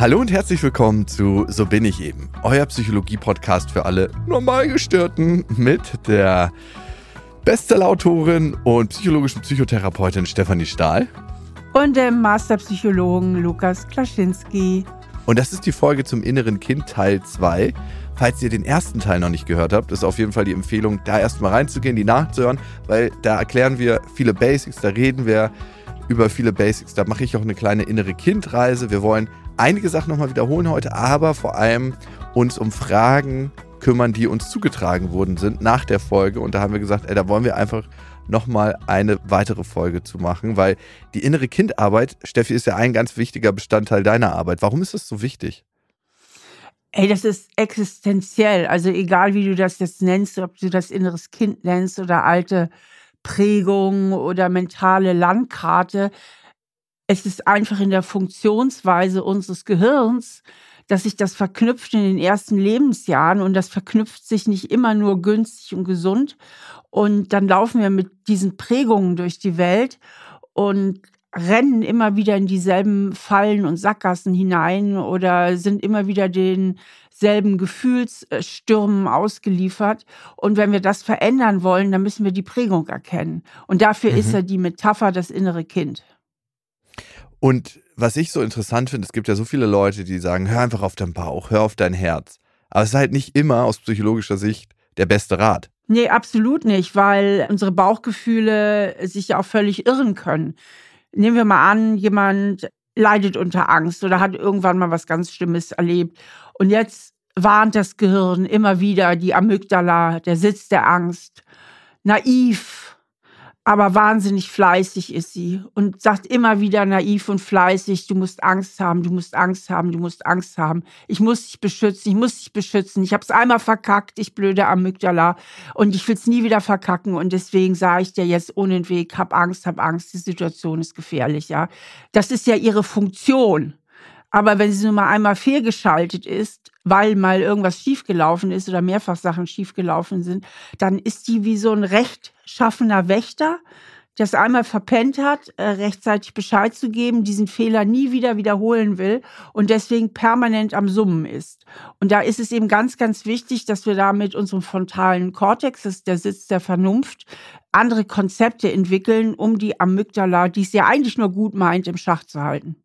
Hallo und herzlich willkommen zu So bin ich eben, euer Psychologie-Podcast für alle Normalgestörten mit der Bestsellerautorin und psychologischen Psychotherapeutin Stefanie Stahl. Und dem Masterpsychologen Lukas Klaschinski. Und das ist die Folge zum inneren Kind Teil 2. Falls ihr den ersten Teil noch nicht gehört habt, ist auf jeden Fall die Empfehlung, da erstmal reinzugehen, die nachzuhören, weil da erklären wir viele Basics, da reden wir über viele Basics. Da mache ich auch eine kleine innere Kindreise. Wir wollen einige Sachen nochmal wiederholen heute, aber vor allem uns um Fragen kümmern, die uns zugetragen worden sind nach der Folge. Und da haben wir gesagt, ey, da wollen wir einfach nochmal eine weitere Folge zu machen, weil die innere Kindarbeit, Steffi, ist ja ein ganz wichtiger Bestandteil deiner Arbeit. Warum ist das so wichtig? Ey, das ist existenziell. Also egal, wie du das jetzt nennst, ob du das inneres Kind nennst oder alte Prägung oder mentale Landkarte. Es ist einfach in der Funktionsweise unseres Gehirns, dass sich das verknüpft in den ersten Lebensjahren und das verknüpft sich nicht immer nur günstig und gesund. Und dann laufen wir mit diesen Prägungen durch die Welt und rennen immer wieder in dieselben Fallen und Sackgassen hinein oder sind immer wieder denselben Gefühlsstürmen ausgeliefert. Und wenn wir das verändern wollen, dann müssen wir die Prägung erkennen. Und dafür mhm. ist ja die Metapher das innere Kind. Und was ich so interessant finde, es gibt ja so viele Leute, die sagen, hör einfach auf dein Bauch, hör auf dein Herz. Aber es ist halt nicht immer aus psychologischer Sicht der beste Rat. Nee, absolut nicht, weil unsere Bauchgefühle sich ja auch völlig irren können. Nehmen wir mal an, jemand leidet unter Angst oder hat irgendwann mal was ganz Schlimmes erlebt. Und jetzt warnt das Gehirn immer wieder die Amygdala, der Sitz der Angst. Naiv, aber wahnsinnig fleißig ist sie und sagt immer wieder naiv und fleißig, du musst Angst haben, du musst Angst haben, du musst Angst haben. Ich muss dich beschützen, ich muss dich beschützen. Ich habe es einmal verkackt, ich blöde Amygdala und ich will es nie wieder verkacken und deswegen sage ich dir jetzt ohne den Weg, hab Angst, hab Angst, die Situation ist gefährlich, ja. Das ist ja ihre Funktion. Aber wenn sie nun mal einmal fehlgeschaltet ist, weil mal irgendwas schiefgelaufen ist oder mehrfach Sachen schiefgelaufen sind, dann ist die wie so ein rechtschaffener Wächter, der es einmal verpennt hat, äh, rechtzeitig Bescheid zu geben, diesen Fehler nie wieder wiederholen will und deswegen permanent am Summen ist. Und da ist es eben ganz, ganz wichtig, dass wir da mit unserem frontalen Kortex, das ist der Sitz der Vernunft, andere Konzepte entwickeln, um die Amygdala, die es ja eigentlich nur gut meint, im Schach zu halten.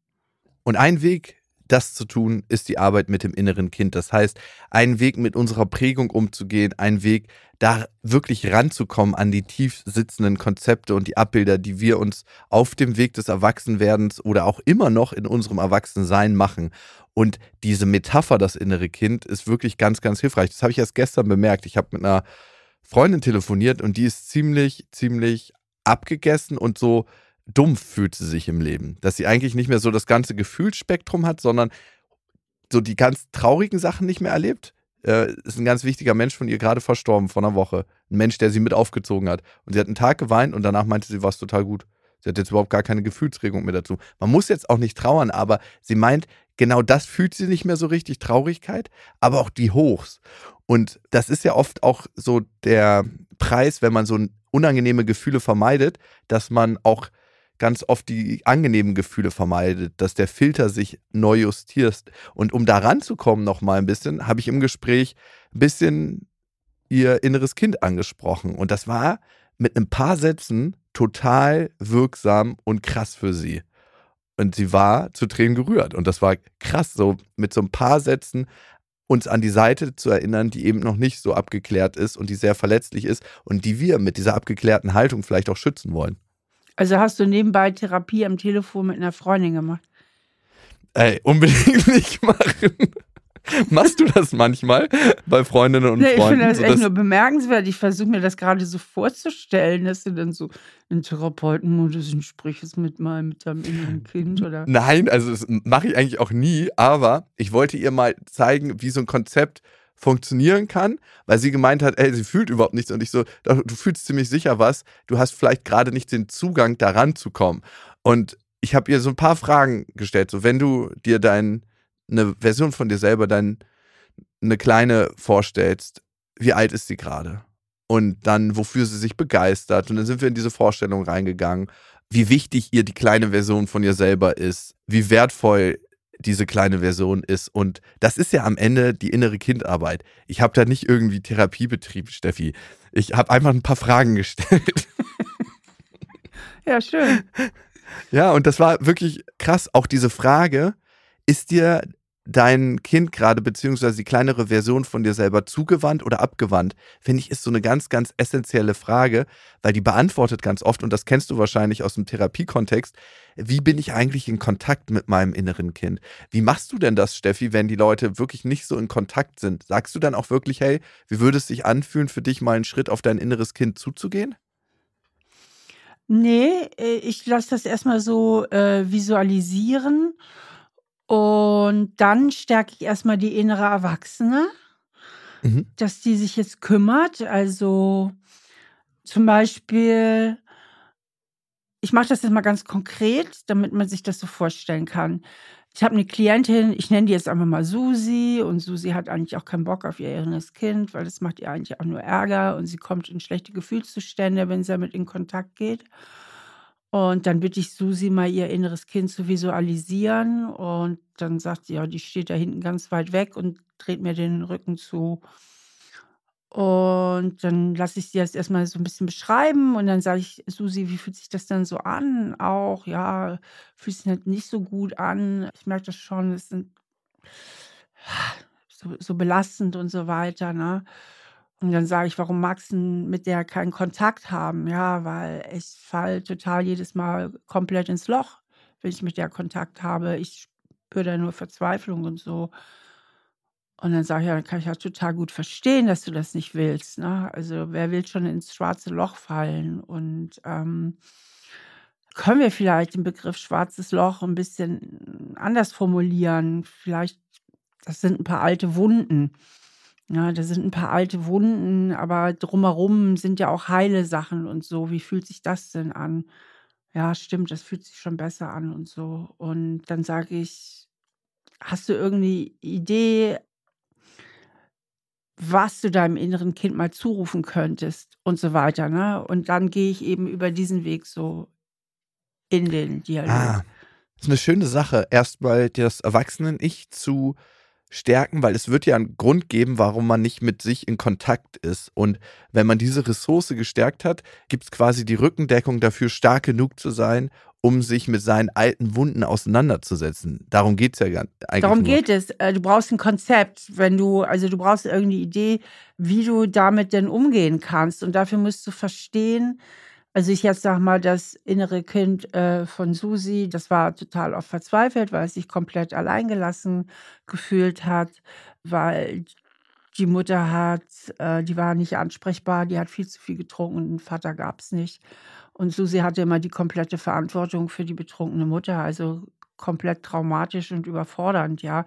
Und ein Weg, das zu tun, ist die Arbeit mit dem inneren Kind. Das heißt, ein Weg mit unserer Prägung umzugehen, ein Weg, da wirklich ranzukommen an die tief sitzenden Konzepte und die Abbilder, die wir uns auf dem Weg des Erwachsenwerdens oder auch immer noch in unserem Erwachsensein machen. Und diese Metapher, das innere Kind, ist wirklich ganz, ganz hilfreich. Das habe ich erst gestern bemerkt. Ich habe mit einer Freundin telefoniert und die ist ziemlich, ziemlich abgegessen und so dumpf fühlt sie sich im Leben. Dass sie eigentlich nicht mehr so das ganze Gefühlsspektrum hat, sondern so die ganz traurigen Sachen nicht mehr erlebt. Äh, ist ein ganz wichtiger Mensch von ihr gerade verstorben vor einer Woche. Ein Mensch, der sie mit aufgezogen hat. Und sie hat einen Tag geweint und danach meinte sie, war es total gut. Sie hat jetzt überhaupt gar keine Gefühlsregung mehr dazu. Man muss jetzt auch nicht trauern, aber sie meint, genau das fühlt sie nicht mehr so richtig, Traurigkeit, aber auch die Hochs. Und das ist ja oft auch so der Preis, wenn man so unangenehme Gefühle vermeidet, dass man auch ganz oft die angenehmen Gefühle vermeidet, dass der Filter sich neu justiert. Und um da ranzukommen noch mal ein bisschen, habe ich im Gespräch ein bisschen ihr inneres Kind angesprochen. Und das war mit ein paar Sätzen total wirksam und krass für sie. Und sie war zu Tränen gerührt. Und das war krass, so mit so ein paar Sätzen uns an die Seite zu erinnern, die eben noch nicht so abgeklärt ist und die sehr verletzlich ist und die wir mit dieser abgeklärten Haltung vielleicht auch schützen wollen. Also hast du nebenbei Therapie am Telefon mit einer Freundin gemacht? Ey, unbedingt nicht machen. Machst du das manchmal bei Freundinnen und nee, Freunden? Ich finde das echt nur bemerkenswert. Ich versuche mir das gerade so vorzustellen, dass du dann so in Therapeutenmodus sprichst mit meinem mit deinem inneren Kind oder. Nein, also das mache ich eigentlich auch nie, aber ich wollte ihr mal zeigen, wie so ein Konzept funktionieren kann, weil sie gemeint hat, ey, sie fühlt überhaupt nichts. Und ich so, du fühlst ziemlich sicher was, du hast vielleicht gerade nicht den Zugang daran zu kommen. Und ich habe ihr so ein paar Fragen gestellt. So, wenn du dir dein, eine Version von dir selber, dein, eine kleine vorstellst, wie alt ist sie gerade? Und dann, wofür sie sich begeistert. Und dann sind wir in diese Vorstellung reingegangen, wie wichtig ihr die kleine Version von ihr selber ist, wie wertvoll diese kleine Version ist. Und das ist ja am Ende die innere Kindarbeit. Ich habe da nicht irgendwie Therapie betrieben, Steffi. Ich habe einfach ein paar Fragen gestellt. Ja, schön. Ja, und das war wirklich krass. Auch diese Frage, ist dir dein Kind gerade, beziehungsweise die kleinere Version von dir selber zugewandt oder abgewandt, finde ich, ist so eine ganz, ganz essentielle Frage, weil die beantwortet ganz oft, und das kennst du wahrscheinlich aus dem Therapiekontext, wie bin ich eigentlich in Kontakt mit meinem inneren Kind? Wie machst du denn das, Steffi, wenn die Leute wirklich nicht so in Kontakt sind? Sagst du dann auch wirklich, hey, wie würde es sich anfühlen, für dich mal einen Schritt auf dein inneres Kind zuzugehen? Nee, äh, ich lasse das erstmal so äh, visualisieren und dann stärke ich erstmal die innere Erwachsene, Mhm. dass die sich jetzt kümmert. Also zum Beispiel, ich mache das jetzt mal ganz konkret, damit man sich das so vorstellen kann. Ich habe eine Klientin, ich nenne die jetzt einfach mal Susi und Susi hat eigentlich auch keinen Bock auf ihr inneres Kind, weil das macht ihr eigentlich auch nur Ärger und sie kommt in schlechte Gefühlszustände, wenn sie damit in Kontakt geht. Und dann bitte ich Susi mal ihr inneres Kind zu visualisieren. Und dann sagt sie, ja, die steht da hinten ganz weit weg und dreht mir den Rücken zu. Und dann lasse ich sie das erstmal so ein bisschen beschreiben und dann sage ich, Susi, wie fühlt sich das denn so an? Auch, ja, fühlt sich halt nicht so gut an. Ich merke das schon, es sind so, so belastend und so weiter, ne? Und dann sage ich: „Warum magst du mit der keinen Kontakt haben?“ „Ja, weil ich falle total jedes Mal komplett ins Loch, wenn ich mit der Kontakt habe. Ich spüre da nur Verzweiflung und so.“ Und dann sage ich: „Ja, dann kann ich ja total gut verstehen, dass du das nicht willst, ne? Also, wer will schon ins schwarze Loch fallen?“ Und, ähm, können wir vielleicht den Begriff schwarzes Loch ein bisschen anders formulieren? Vielleicht das sind ein paar alte Wunden. Ja, da sind ein paar alte Wunden, aber drumherum sind ja auch heile Sachen und so. Wie fühlt sich das denn an? Ja, stimmt, das fühlt sich schon besser an und so. Und dann sage ich: „Hast du irgendeine Idee was du deinem inneren Kind mal zurufen könntest?“ und so weiter, ne? Und dann gehe ich eben über diesen Weg so in den Dialog. Ah, ist eine schöne Sache, erst mal das Erwachsenen-Ich zu stärken, weil es wird ja einen Grund geben, warum man nicht mit sich in Kontakt ist. Und wenn man diese Ressource gestärkt hat, gibt es quasi die Rückendeckung dafür, stark genug zu sein, um sich mit seinen alten Wunden auseinanderzusetzen. Darum geht es ja eigentlich. Darum nur. geht es. Äh, du brauchst ein Konzept, wenn du, also du brauchst irgendeine Idee, wie du damit denn umgehen kannst. Und dafür musst du verstehen, also ich jetzt sag mal, das innere Kind äh, von Susi, das war total oft verzweifelt, weil es sich komplett alleingelassen gefühlt hat, weil die Mutter hat, äh, die war nicht ansprechbar, die hat viel zu viel getrunken einen Vater gab es nicht. Und Susi hatte immer die komplette Verantwortung für die betrunkene Mutter, also komplett traumatisch und überfordernd, ja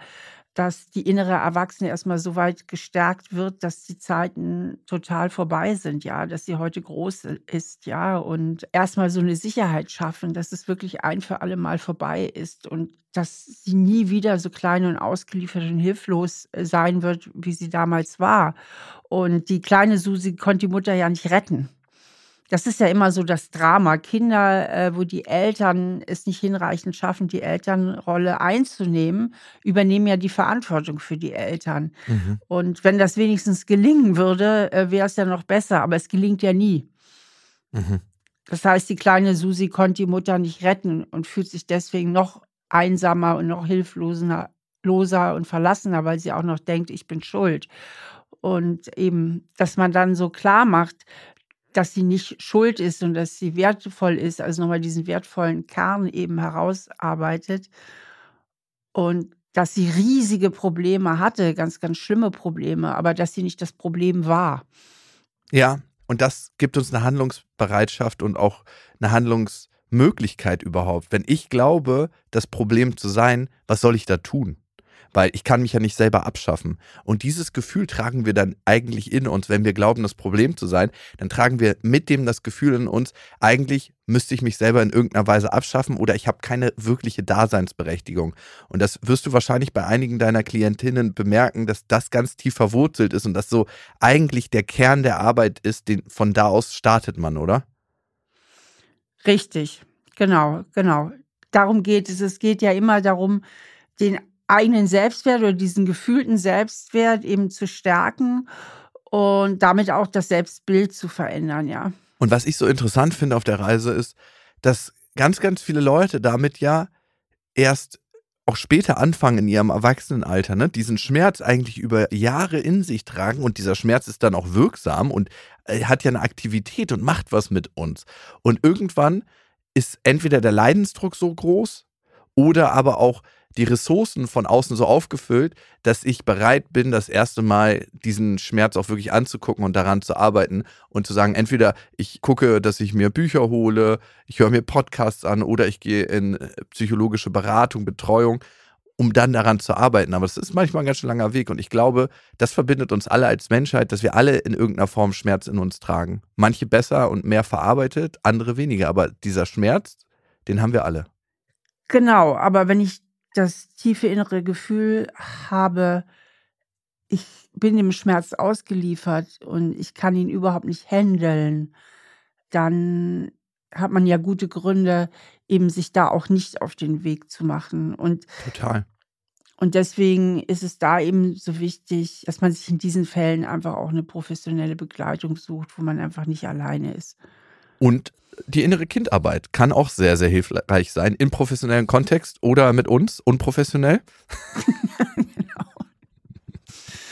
dass die innere Erwachsene erstmal so weit gestärkt wird, dass die Zeiten total vorbei sind, ja, dass sie heute groß ist, ja, und erstmal so eine Sicherheit schaffen, dass es wirklich ein für alle Mal vorbei ist und dass sie nie wieder so klein und ausgeliefert und hilflos sein wird, wie sie damals war. Und die kleine Susi konnte die Mutter ja nicht retten. Das ist ja immer so das Drama. Kinder, äh, wo die Eltern es nicht hinreichend schaffen, die Elternrolle einzunehmen, übernehmen ja die Verantwortung für die Eltern. Mhm. Und wenn das wenigstens gelingen würde, äh, wäre es ja noch besser. Aber es gelingt ja nie. Mhm. Das heißt, die kleine Susi konnte die Mutter nicht retten und fühlt sich deswegen noch einsamer und noch hilfloser loser und verlassener, weil sie auch noch denkt, ich bin schuld. Und eben, dass man dann so klar macht, dass sie nicht schuld ist und dass sie wertvoll ist, also nochmal diesen wertvollen Kern eben herausarbeitet und dass sie riesige Probleme hatte, ganz, ganz schlimme Probleme, aber dass sie nicht das Problem war. Ja, und das gibt uns eine Handlungsbereitschaft und auch eine Handlungsmöglichkeit überhaupt. Wenn ich glaube, das Problem zu sein, was soll ich da tun? Weil ich kann mich ja nicht selber abschaffen. Und dieses Gefühl tragen wir dann eigentlich in uns, wenn wir glauben, das Problem zu sein, dann tragen wir mit dem das Gefühl in uns, eigentlich müsste ich mich selber in irgendeiner Weise abschaffen oder ich habe keine wirkliche Daseinsberechtigung. Und das wirst du wahrscheinlich bei einigen deiner Klientinnen bemerken, dass das ganz tief verwurzelt ist und das so eigentlich der Kern der Arbeit ist, den von da aus startet man, oder? Richtig, genau, genau. Darum geht es. Es geht ja immer darum, den eigenen Selbstwert oder diesen gefühlten Selbstwert eben zu stärken und damit auch das Selbstbild zu verändern, ja. Und was ich so interessant finde auf der Reise ist, dass ganz, ganz viele Leute damit ja erst auch später anfangen in ihrem Erwachsenenalter, ne, diesen Schmerz eigentlich über Jahre in sich tragen und dieser Schmerz ist dann auch wirksam und äh, hat ja eine Aktivität und macht was mit uns. Und irgendwann ist entweder der Leidensdruck so groß oder aber auch die Ressourcen von außen so aufgefüllt, dass ich bereit bin, das erste Mal diesen Schmerz auch wirklich anzugucken und daran zu arbeiten und zu sagen, entweder ich gucke, dass ich mir Bücher hole, ich höre mir Podcasts an oder ich gehe in äh, psychologische Beratung, Betreuung, um dann daran zu arbeiten. Aber es ist manchmal ein ganz schön langer Weg und ich glaube, das verbindet uns alle als Menschheit, dass wir alle in irgendeiner Form Schmerz in uns tragen. Manche besser und mehr verarbeitet, andere weniger, aber dieser Schmerz, den haben wir alle. Genau, aber wenn ich das tiefe innere Gefühl habe, ich bin dem Schmerz ausgeliefert und ich kann ihn überhaupt nicht handeln, dann hat man ja gute Gründe, eben sich da auch nicht auf den Weg zu machen. Und Total. Und deswegen ist es da eben so wichtig, dass man sich in diesen Fällen einfach auch eine professionelle Begleitung sucht, wo man einfach nicht alleine ist. Und die innere Kindarbeit kann auch sehr, sehr hilfreich sein im professionellen Kontext oder mit uns unprofessionell. genau.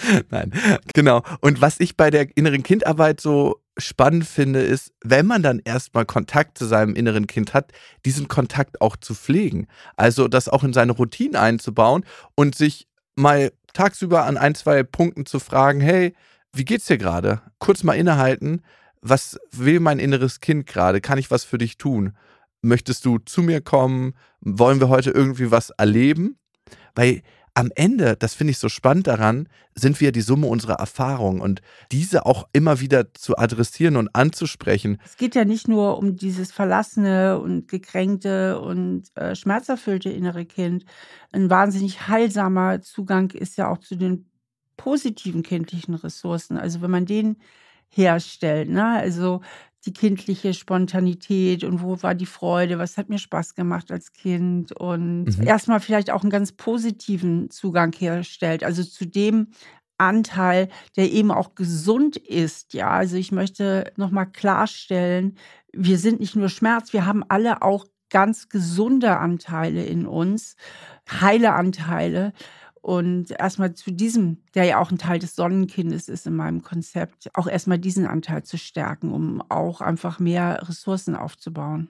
Nein, genau. Und was ich bei der inneren Kindarbeit so spannend finde, ist, wenn man dann erstmal Kontakt zu seinem inneren Kind hat, diesen Kontakt auch zu pflegen. Also das auch in seine Routine einzubauen und sich mal tagsüber an ein, zwei Punkten zu fragen, hey, wie geht's dir gerade? Kurz mal innehalten was will mein inneres Kind gerade? Kann ich was für dich tun? Möchtest du zu mir kommen? Wollen wir heute irgendwie was erleben? Weil am Ende, das finde ich so spannend daran, sind wir die Summe unserer Erfahrungen und diese auch immer wieder zu adressieren und anzusprechen. Es geht ja nicht nur um dieses verlassene und gekränkte und äh, schmerzerfüllte innere Kind. Ein wahnsinnig heilsamer Zugang ist ja auch zu den positiven kindlichen Ressourcen. Also wenn man den herstellt. Ne? Also die kindliche Spontanität und wo war die Freude, was hat mir Spaß gemacht als Kind und mhm. erstmal vielleicht auch einen ganz positiven Zugang herstellt, also zu dem Anteil, der eben auch gesund ist. Ja, also ich möchte nochmal klarstellen, wir sind nicht nur Schmerz, wir haben alle auch ganz gesunde Anteile in uns, heile Anteile. Und erstmal zu diesem, der ja auch ein Teil des Sonnenkindes ist in meinem Konzept, auch erstmal diesen Anteil zu stärken, um auch einfach mehr Ressourcen aufzubauen.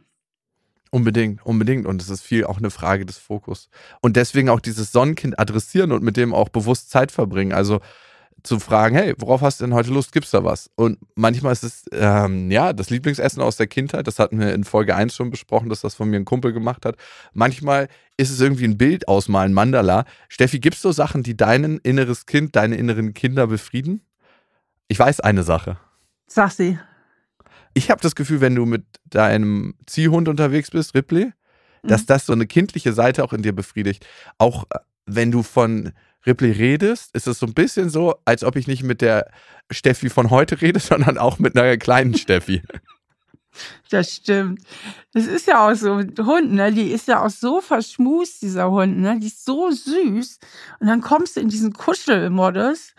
Unbedingt, unbedingt. Und es ist viel auch eine Frage des Fokus. Und deswegen auch dieses Sonnenkind adressieren und mit dem auch bewusst Zeit verbringen. Also zu fragen, hey, worauf hast du denn heute Lust? Gibt's da was? Und manchmal ist es, ähm, ja, das Lieblingsessen aus der Kindheit. Das hatten wir in Folge 1 schon besprochen, dass das von mir ein Kumpel gemacht hat. Manchmal ist es irgendwie ein Bild ausmalen, Mandala. Steffi, gibt's so Sachen, die dein inneres Kind, deine inneren Kinder befrieden? Ich weiß eine Sache. Sag sie. Ich habe das Gefühl, wenn du mit deinem Ziehhund unterwegs bist, Ripley, mhm. dass das so eine kindliche Seite auch in dir befriedigt. Auch äh, wenn du von Ripley redest, ist es so ein bisschen so, als ob ich nicht mit der Steffi von heute rede, sondern auch mit einer kleinen Steffi. Das stimmt. Das ist ja auch so ein Hund, ne? Die ist ja auch so verschmust, dieser Hund, ne? Die ist so süß. Und dann kommst du in diesen Kuschelmodus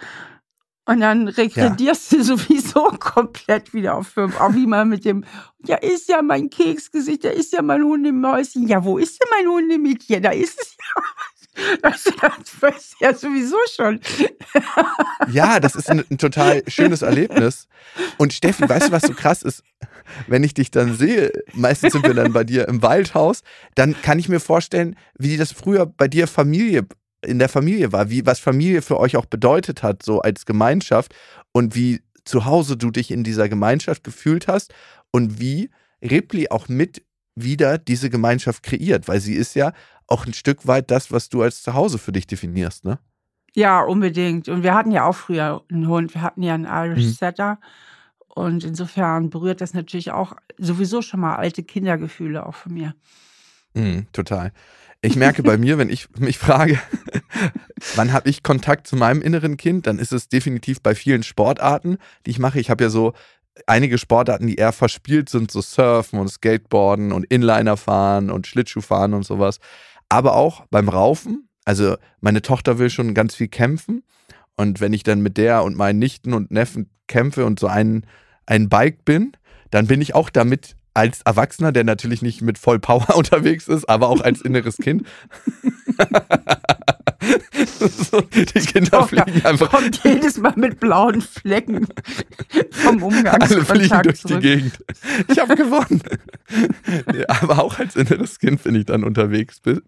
und dann regredierst ja. du sowieso komplett wieder auf fünf. Auch wie man mit dem, ja, ist ja mein Keksgesicht, da ist ja mein Hundemäuschen. Ja, wo ist denn mein Hundemädchen? Da ist es ja. Das weiß ja sowieso schon. Ja, das ist ein, ein, total schönes Erlebnis. Und Steffi, weißt du, was so krass ist? Wenn ich dich dann sehe, meistens sind wir dann bei dir im Waldhaus, dann kann ich mir vorstellen, wie das früher bei dir Familie in der Familie war, wie was Familie für euch auch bedeutet hat, so als Gemeinschaft und wie zu Hause du dich in dieser Gemeinschaft gefühlt hast und wie Ripley auch mit wieder diese Gemeinschaft kreiert, weil sie ist ja auch ein Stück weit das, was du als Zuhause für dich definierst, ne? Ja, unbedingt. Und wir hatten ja auch früher einen Hund. Wir hatten ja einen Irish mhm. Setter. Und insofern berührt das natürlich auch sowieso schon mal alte Kindergefühle auch von mir. Mhm, total. Ich merke bei mir, wenn ich mich frage, wann habe ich Kontakt zu meinem inneren Kind, dann ist es definitiv bei vielen Sportarten, die ich mache. Ich habe ja so einige Sportarten, die eher verspielt sind, so Surfen und Skateboarden und Inliner fahren und Schlittschuhfahren und sowas aber auch beim Raufen. Also meine Tochter will schon ganz viel kämpfen und wenn ich dann mit der und meinen Nichten und Neffen kämpfe und so ein, ein Bike bin, dann bin ich auch damit als Erwachsener, der natürlich nicht mit voll Power unterwegs ist, aber auch als inneres Kind. so, die Kinder Tochter fliegen einfach. Kommt jedes Mal mit blauen Flecken vom Umgang Alle fliegen durch zurück. die Gegend. Ich habe gewonnen. Nee, aber auch als inneres Kind, wenn ich dann unterwegs bin.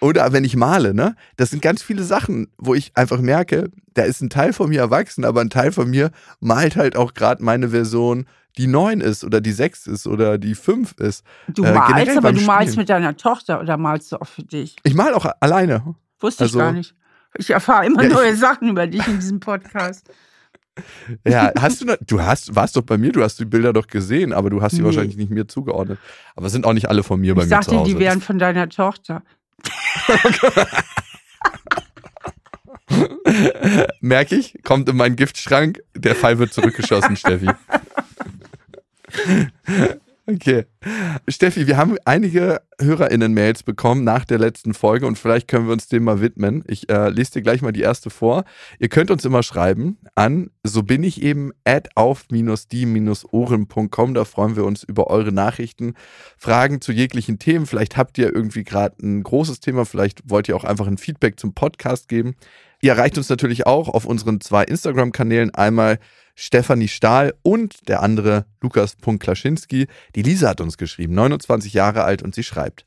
Oder wenn ich male, ne? Das sind ganz viele Sachen, wo ich einfach merke, da ist ein Teil von mir erwachsen, aber ein Teil von mir malt halt auch gerade meine Version, die neun ist oder die sechs ist oder die fünf ist. Du Äh, malst, aber du malst Spielen. mit deiner Tochter oder malst du auch für dich? Ich mal auch alleine. Wusste Also- ich gar nicht. Ich erfahre immer Ja, ich- neue Sachen über dich in diesem Podcast. Ja, hast du, du hast, warst doch bei mir, du hast die Bilder doch gesehen, aber du hast sie Nee. wahrscheinlich nicht mir zugeordnet. Aber sind auch nicht alle von mir bei ich mir dachte, zu Hause. die wären von deiner Tochter. Merke ich, kommt in meinen Giftschrank, der Fall wird zurückgeschossen, Steffi. Okay. Steffi, wir haben einige HörerInnen-Mails bekommen nach der letzten Folge und vielleicht können wir uns dem mal widmen. Ich äh, lese dir gleich mal die erste vor. Ihr könnt uns immer schreiben an so bin ich eben at auf-die-ohren.com. Da freuen wir uns über eure Nachrichten, Fragen zu jeglichen Themen. Vielleicht habt ihr irgendwie gerade ein großes Thema, vielleicht wollt ihr auch einfach ein Feedback zum Podcast geben. Ihr erreicht uns natürlich auch auf unseren zwei Instagram-Kanälen. Einmal Stefanie Stahl und der andere Lukas.Klaschinski. Die Lisa hat uns geschrieben, 29 Jahre alt und sie schreibt.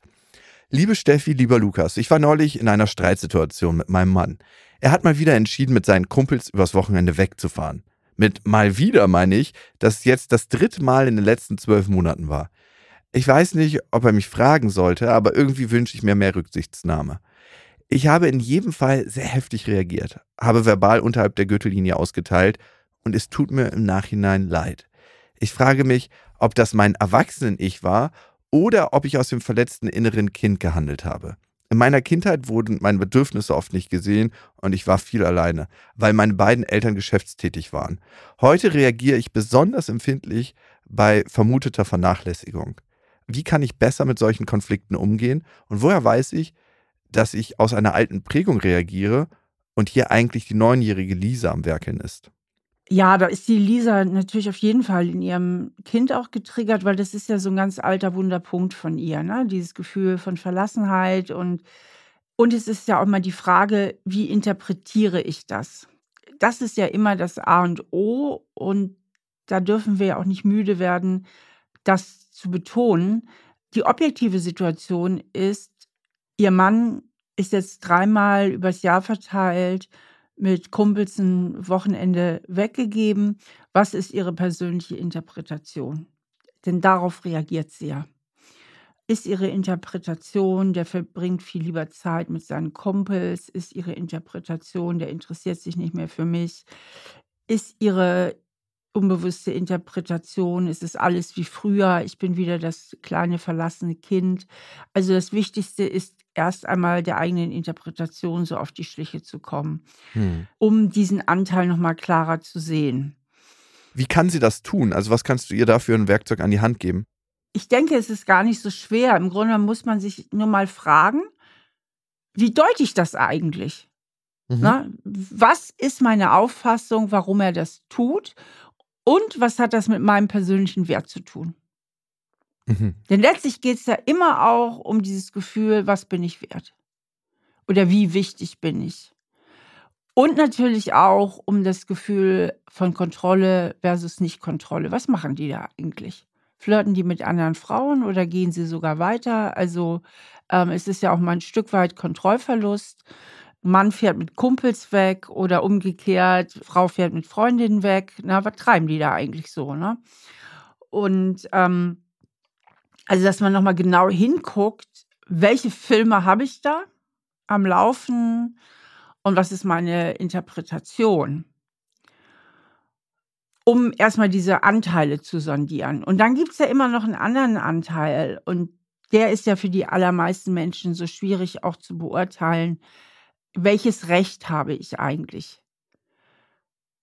Liebe Steffi, lieber Lukas, ich war neulich in einer Streitsituation mit meinem Mann. Er hat mal wieder entschieden, mit seinen Kumpels übers Wochenende wegzufahren. Mit mal wieder meine ich, dass jetzt das dritte Mal in den letzten zwölf Monaten war. Ich weiß nicht, ob er mich fragen sollte, aber irgendwie wünsche ich mir mehr Rücksichtsnahme. Ich habe in jedem Fall sehr heftig reagiert, habe verbal unterhalb der Gürtellinie ausgeteilt und es tut mir im Nachhinein leid. Ich frage mich, ob das mein Erwachsenen-Ich war oder ob ich aus dem verletzten inneren Kind gehandelt habe. In meiner Kindheit wurden meine Bedürfnisse oft nicht gesehen und ich war viel alleine, weil meine beiden Eltern geschäftstätig waren. Heute reagiere ich besonders empfindlich bei vermuteter Vernachlässigung. Wie kann ich besser mit solchen Konflikten umgehen und woher weiß ich, dass ich aus einer alten Prägung reagiere und hier eigentlich die neunjährige Lisa am Werkeln ist? Ja, da ist die Lisa natürlich auf jeden Fall in ihrem Kind auch getriggert, weil das ist ja so ein ganz alter Wunderpunkt von ihr, ne? Dieses Gefühl von Verlassenheit und und es ist ja auch mal die Frage, wie interpretiere ich das? Das ist ja immer das A und O und da dürfen wir ja auch nicht müde werden, das zu betonen. Die objektive Situation ist, ihr Mann ist jetzt dreimal übers Jahr verteilt mit Kumpels ein Wochenende weggegeben. Was ist Ihre persönliche Interpretation? Denn darauf reagiert sie ja. Ist Ihre Interpretation, der verbringt viel lieber Zeit mit seinen Kumpels? Ist Ihre Interpretation, der interessiert sich nicht mehr für mich? Ist Ihre unbewusste Interpretation, ist es alles wie früher, ich bin wieder das kleine verlassene Kind? Also das Wichtigste ist erst einmal der eigenen Interpretation so auf die Schliche zu kommen Hm. um diesen Anteil noch mal klarer zu sehen. Wie kann sie das tun? Also was kannst du ihr dafür ein Werkzeug an die Hand geben? Ich denke, es ist gar nicht so schwer. Im Grunde muss man sich nur mal fragen, wie deute ich das eigentlich? Mhm. Ne? Was ist meine Auffassung, warum er das tut? Und was hat das mit meinem persönlichen Wert zu tun? Mhm. Denn letztlich geht es ja immer auch um dieses Gefühl, was bin ich wert? Oder wie wichtig bin ich? Und natürlich auch um das Gefühl von Kontrolle versus Nicht-Kontrolle. Was machen die da eigentlich? Flirten die mit anderen Frauen oder gehen sie sogar weiter? Also ähm, es ist ja auch mal ein Stück weit Kontrollverlust. Mann fährt mit Kumpels weg oder umgekehrt, Frau fährt mit Freundinnen weg. Na, was treiben die da eigentlich so, ne? Und ähm, also, dass man nochmal genau hinguckt, welche Filme habe ich da am Laufen und was ist meine Interpretation? Um erstmal diese Anteile zu sondieren. Und dann gibt es ja immer noch einen anderen Anteil und der ist ja für die allermeisten Menschen so schwierig auch zu beurteilen. Welches Recht habe ich eigentlich?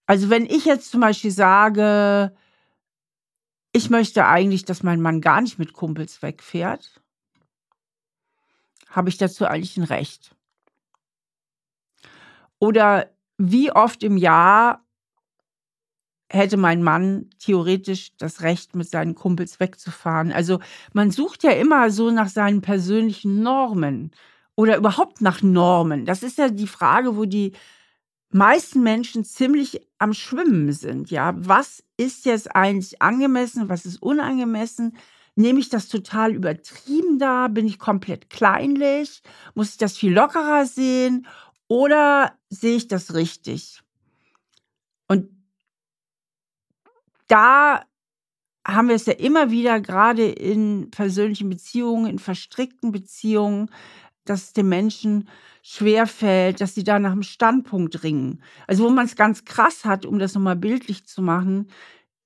Also wenn ich jetzt zum Beispiel sage, ich möchte eigentlich, dass mein Mann gar nicht mit Kumpels wegfährt, habe ich dazu eigentlich ein Recht. Oder wie oft im Jahr hätte mein Mann theoretisch das Recht, mit seinen Kumpels wegzufahren. Also man sucht ja immer so nach seinen persönlichen Normen oder überhaupt nach Normen. Das ist ja die Frage, wo die meisten Menschen ziemlich am Schwimmen sind. Ja, was ist jetzt eigentlich angemessen, was ist unangemessen? Nehme ich das total übertrieben da? Bin ich komplett kleinlich? Muss ich das viel lockerer sehen? Oder sehe ich das richtig? Und da haben wir es ja immer wieder, gerade in persönlichen Beziehungen, in verstrickten Beziehungen, dass es den Menschen schwerfällt, dass sie da nach einem Standpunkt ringen. Also wo man es ganz krass hat, um das nochmal bildlich zu machen,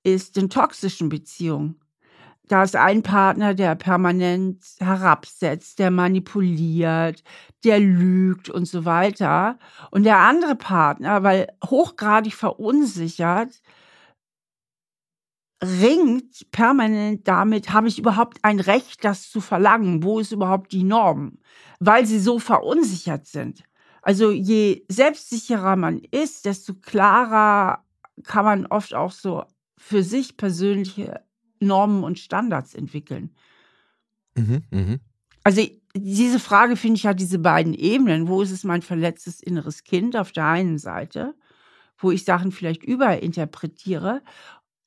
ist in toxischen Beziehungen. Da ist ein Partner, der permanent herabsetzt, der manipuliert, der lügt und so weiter. Und der andere Partner, weil hochgradig verunsichert, ringt permanent damit, habe ich überhaupt ein Recht, das zu verlangen? Wo ist überhaupt die Norm? Weil sie so verunsichert sind. Also je selbstsicherer man ist, desto klarer kann man oft auch so für sich persönliche Normen und Standards entwickeln. Mhm, mh. Also diese Frage finde ich hat diese beiden Ebenen. Wo ist es mein verletztes inneres Kind auf der einen Seite, wo ich Sachen vielleicht überinterpretiere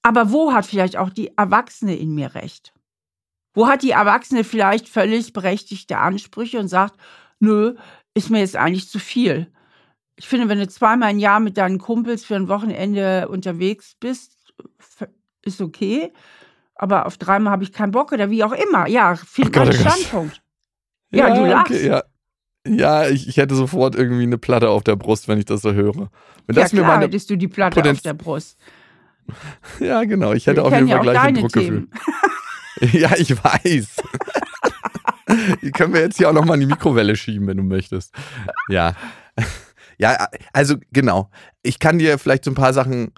aber wo hat vielleicht auch die Erwachsene in mir recht? Wo hat die Erwachsene vielleicht völlig berechtigte Ansprüche und sagt, nö, ist mir jetzt eigentlich zu viel. Ich finde, wenn du zweimal im Jahr mit deinen Kumpels für ein Wochenende unterwegs bist, ist okay. Aber auf dreimal habe ich keinen Bock oder wie auch immer. Ja, viel oh Standpunkt. Ja, ja, du lachst. Okay, ja. Ja, ich, ich, hätte sofort irgendwie eine Platte auf der Brust, wenn ich das so höre. Wenn ja, das klar, mir meine hättest du die Platte Potenz auf der Brust. Ja, genau. Ich hätte Wir auf jeden Fall ja gleich ein Druckgefühl. ja, ich weiß. die können wir jetzt hier auch nochmal in die Mikrowelle schieben, wenn du möchtest. Ja. Ja, also genau. Ich kann dir vielleicht so ein paar Sachen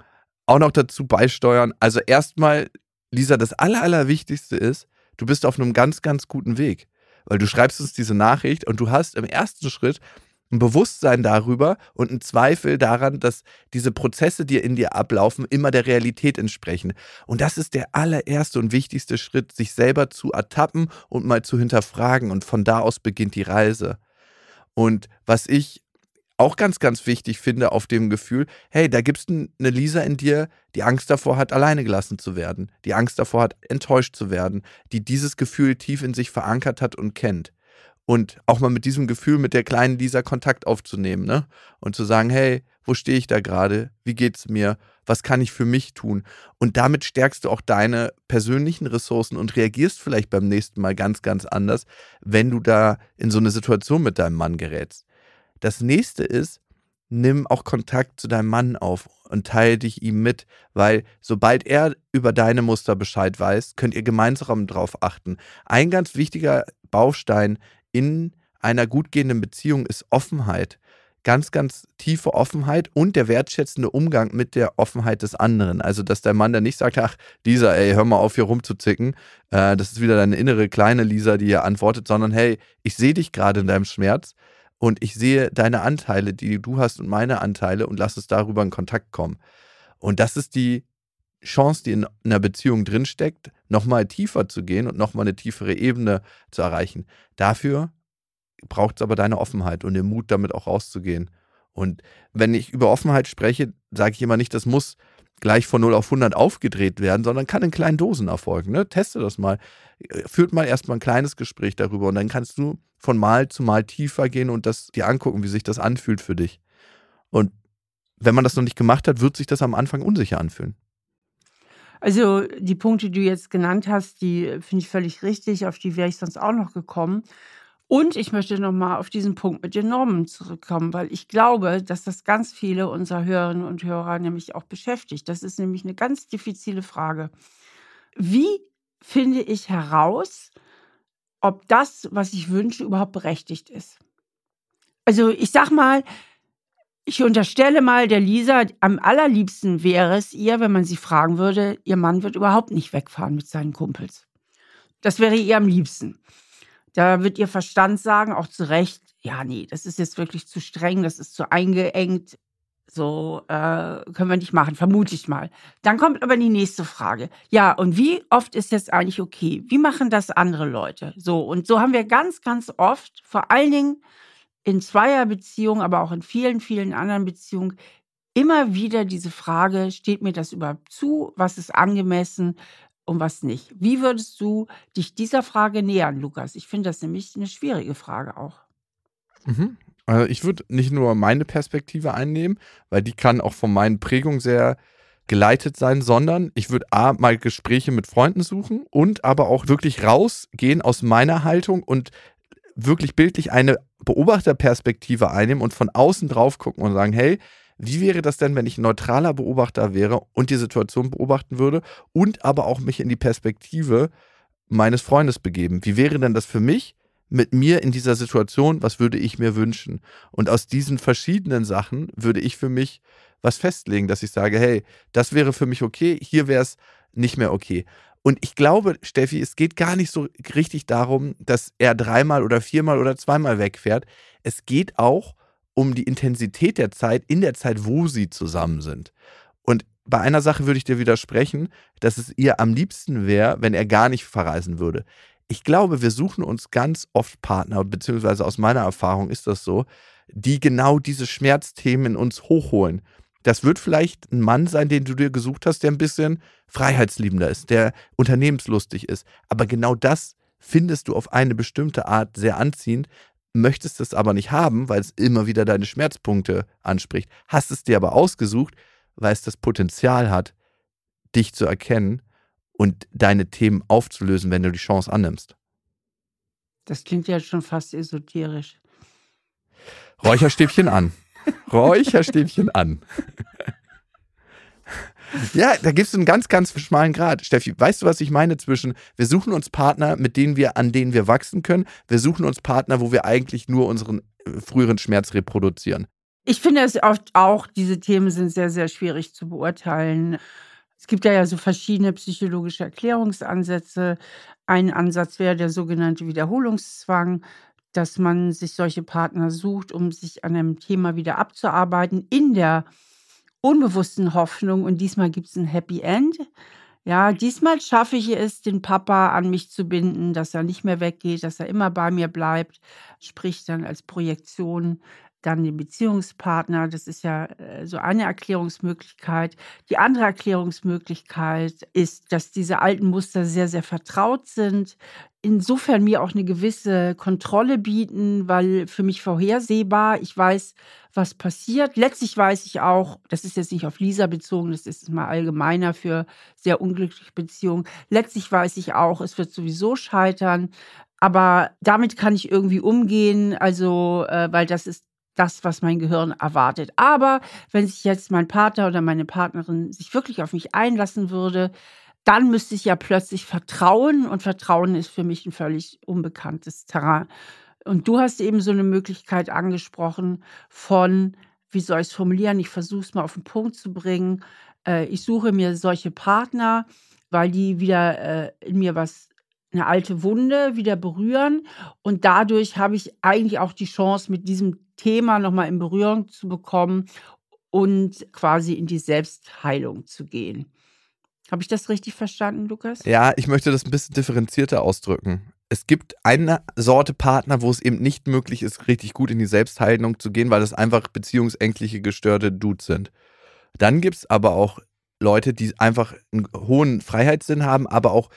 auch noch dazu beisteuern. Also erstmal, Lisa, das Aller, Allerwichtigste ist, du bist auf einem ganz, ganz guten Weg. Weil du schreibst uns diese Nachricht und du hast im ersten Schritt ein Bewusstsein darüber und ein Zweifel daran, dass diese Prozesse, die in dir ablaufen, immer der Realität entsprechen. Und das ist der allererste und wichtigste Schritt, sich selber zu ertappen und mal zu hinterfragen. Und von da aus beginnt die Reise. Und was ich auch ganz, ganz wichtig finde auf dem Gefühl, hey, da gibt es eine Lisa in dir, die Angst davor hat, alleine gelassen zu werden, die Angst davor hat, enttäuscht zu werden, die dieses Gefühl tief in sich verankert hat und kennt und auch mal mit diesem Gefühl mit der kleinen Lisa Kontakt aufzunehmen, ne? Und zu sagen, hey, wo stehe ich da gerade? Wie geht's mir? Was kann ich für mich tun? Und damit stärkst du auch deine persönlichen Ressourcen und reagierst vielleicht beim nächsten Mal ganz, ganz anders, wenn du da in so eine Situation mit deinem Mann gerätst. Das nächste ist, nimm auch Kontakt zu deinem Mann auf und teile dich ihm mit, weil sobald er über deine Muster Bescheid weiß, könnt ihr gemeinsam darauf achten. Ein ganz wichtiger Baustein in einer gut gehenden Beziehung ist Offenheit. Ganz, ganz tiefe Offenheit und der wertschätzende Umgang mit der Offenheit des anderen. Also, dass der Mann dann nicht sagt, ach, Lisa, ey, hör mal auf, hier rumzuzicken. Äh, das ist wieder deine innere kleine Lisa, die hier antwortet, sondern hey, ich sehe dich gerade in deinem Schmerz und ich sehe deine Anteile, die du hast und meine Anteile und lass uns darüber in Kontakt kommen. Und das ist die Chance, die in einer Beziehung drinsteckt, nochmal tiefer zu gehen und nochmal eine tiefere Ebene zu erreichen. Dafür braucht es aber deine Offenheit und den Mut, damit auch rauszugehen. Und wenn ich über Offenheit spreche, sage ich immer nicht, das muss gleich von 0 auf 100 aufgedreht werden, sondern kann in kleinen Dosen erfolgen. Ne? Teste das mal. Führt mal erstmal ein kleines Gespräch darüber und dann kannst du von Mal zu Mal tiefer gehen und das dir angucken, wie sich das anfühlt für dich. Und wenn man das noch nicht gemacht hat, wird sich das am Anfang unsicher anfühlen. Also die Punkte, die du jetzt genannt hast, die finde ich völlig richtig, auf die wäre ich sonst auch noch gekommen. Und ich möchte nochmal auf diesen Punkt mit den Normen zurückkommen, weil ich glaube, dass das ganz viele unserer Hörerinnen und Hörer nämlich auch beschäftigt. Das ist nämlich eine ganz diffizile Frage. Wie finde ich heraus, ob das, was ich wünsche, überhaupt berechtigt ist? Also ich sag mal, ich unterstelle mal, der Lisa, am allerliebsten wäre es ihr, wenn man sie fragen würde, ihr Mann wird überhaupt nicht wegfahren mit seinen Kumpels. Das wäre ihr am liebsten. Da wird ihr Verstand sagen, auch zu Recht, ja, nee, das ist jetzt wirklich zu streng, das ist zu eingeengt. So äh, können wir nicht machen, vermute ich mal. Dann kommt aber die nächste Frage. Ja, und wie oft ist jetzt eigentlich okay? Wie machen das andere Leute? So, und so haben wir ganz, ganz oft, vor allen Dingen in Zweierbeziehungen, aber auch in vielen, vielen anderen Beziehungen, immer wieder diese Frage, steht mir das überhaupt zu? Was ist angemessen? Und was nicht? Wie würdest du dich dieser Frage nähern, Lukas? Ich finde das nämlich eine schwierige Frage auch. Mhm. Also ich würde nicht nur meine Perspektive einnehmen, weil die kann auch von meinen Prägungen sehr geleitet sein, sondern ich würde A, mal Gespräche mit Freunden suchen und aber auch wirklich rausgehen aus meiner Haltung und wirklich bildlich eine Beobachterperspektive einnehmen und von außen drauf gucken und sagen, hey, wie wäre das denn, wenn ich ein neutraler Beobachter wäre und die Situation beobachten würde und aber auch mich in die Perspektive meines Freundes begeben? Wie wäre denn das für mich? mit mir in dieser Situation, was würde ich mir wünschen? Und aus diesen verschiedenen Sachen würde ich für mich was festlegen, dass ich sage, hey, das wäre für mich okay, hier wäre es nicht mehr okay. Und ich glaube, Steffi, es geht gar nicht so richtig darum, dass er dreimal oder viermal oder zweimal wegfährt. Es geht auch um die Intensität der Zeit in der Zeit, wo sie zusammen sind. Und bei einer Sache würde ich dir widersprechen, dass es ihr am liebsten wäre, wenn er gar nicht verreisen würde ich glaube, wir suchen uns ganz oft Partner, beziehungsweise aus meiner Erfahrung ist das so, die genau diese Schmerzthemen in uns hochholen. Das wird vielleicht ein Mann sein, den du dir gesucht hast, der ein bisschen freiheitsliebender ist, der unternehmenslustig ist. Aber genau das findest du auf eine bestimmte Art sehr anziehend, möchtest es aber nicht haben, weil es immer wieder deine Schmerzpunkte anspricht. Hast es dir aber ausgesucht, weil es das Potenzial hat, dich zu erkennen und deine Themen aufzulösen, wenn du die Chance annimmst. Das klingt ja schon fast esoterisch. Räucherstäbchen an. Räucherstäbchen an. Ja, da gibt es einen ganz, ganz schmalen Grad. Steffi, weißt du, was ich meine zwischen, wir suchen uns Partner, mit denen wir, an denen wir wachsen können, wir suchen uns Partner, wo wir eigentlich nur unseren äh, früheren Schmerz reproduzieren. Ich finde es oft auch, diese Themen sind sehr, sehr schwierig zu beurteilen. Es gibt ja, ja so verschiedene psychologische Erklärungsansätze. Ein Ansatz wäre der sogenannte Wiederholungszwang, dass man sich solche Partner sucht, um sich an einem Thema wieder abzuarbeiten, in der unbewussten Hoffnung, und diesmal gibt es ein Happy End. Ja, diesmal schaffe ich es, den Papa an mich zu binden, dass er nicht mehr weggeht, dass er immer bei mir bleibt, sprich dann als Projektion dann den Beziehungspartner. Das ist ja äh, so eine Erklärungsmöglichkeit. Die andere Erklärungsmöglichkeit ist, dass diese alten Muster sehr, sehr vertraut sind. Insofern mir auch eine gewisse Kontrolle bieten, weil für mich vorhersehbar, ich weiß, was passiert. Letztlich weiß ich auch, das ist jetzt nicht auf Lisa bezogen, das ist mal allgemeiner für sehr unglückliche Beziehungen. Letztlich weiß ich auch, es wird sowieso scheitern. Aber damit kann ich irgendwie umgehen, also, äh, weil das ist das, was mein Gehirn erwartet. Aber wenn sich jetzt mein Partner oder meine Partnerin sich wirklich auf mich einlassen würde, dann müsste ich ja plötzlich vertrauen und Vertrauen ist für mich ein völlig unbekanntes Terrain. Und du hast eben so eine Möglichkeit angesprochen von, wie soll ich es formulieren? Ich versuche es mal auf den Punkt zu bringen. Äh, ich suche mir solche Partner, weil die wieder äh, in mir was eine alte Wunde wieder berühren und dadurch habe ich eigentlich auch die Chance, mit diesem Thema nochmal in Berührung zu bekommen und quasi in die Selbstheilung zu gehen. Habe ich das richtig verstanden, Lukas? Ja, ich möchte das ein bisschen differenzierter ausdrücken. Es gibt eine Sorte Partner, wo es eben nicht möglich ist, richtig gut in die Selbstheilung zu gehen, weil das einfach beziehungsängstliche, gestörte Dudes sind. Dann gibt es aber auch Leute, die einfach einen hohen Freiheitssinn haben, aber auch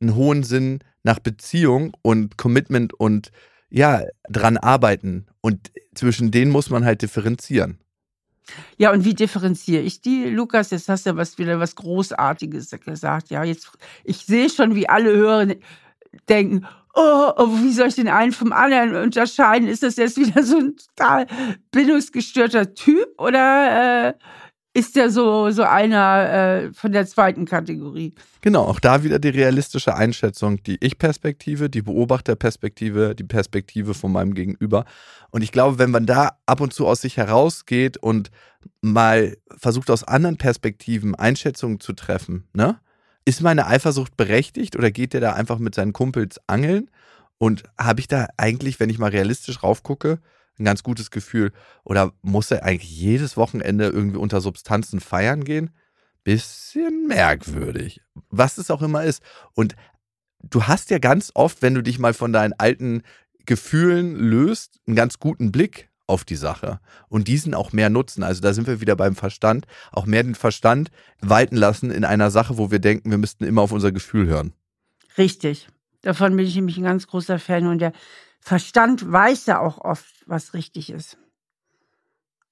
einen hohen Sinn nach Beziehung und Commitment und ja, dran arbeiten. Und zwischen denen muss man halt differenzieren. Ja, und wie differenziere ich die, Lukas? Jetzt hast du ja was wieder was Großartiges gesagt. Ja, jetzt, ich sehe schon, wie alle Hörer denken, oh, oh, wie soll ich den einen vom anderen unterscheiden? Ist das jetzt wieder so ein total bindungsgestörter Typ oder äh, ist der so, so einer äh, von der zweiten Kategorie. Genau, auch da wieder die realistische Einschätzung, die Ich-Perspektive, die Beobachterperspektive, die Perspektive von meinem Gegenüber. Und ich glaube, wenn man da ab und zu aus sich herausgeht und mal versucht, aus anderen Perspektiven Einschätzungen zu treffen, ne? Ist meine Eifersucht berechtigt oder geht der da einfach mit seinen Kumpels angeln? Und habe ich da eigentlich, wenn ich mal realistisch raufgucke, ein ganz gutes Gefühl? Oder muss er eigentlich jedes Wochenende irgendwie unter Substanzen feiern gehen? Bisschen merkwürdig. Was es auch immer ist. Und du hast ja ganz oft, wenn du dich mal von deinen alten Gefühlen löst, einen ganz guten Blick auf die Sache und diesen auch mehr nutzen. Also da sind wir wieder beim Verstand, auch mehr den Verstand walten lassen in einer Sache, wo wir denken, wir müssten immer auf unser Gefühl hören. Richtig. Davon bin ich nämlich ein ganz großer Fan und der Verstand weiß ja auch oft, was richtig ist.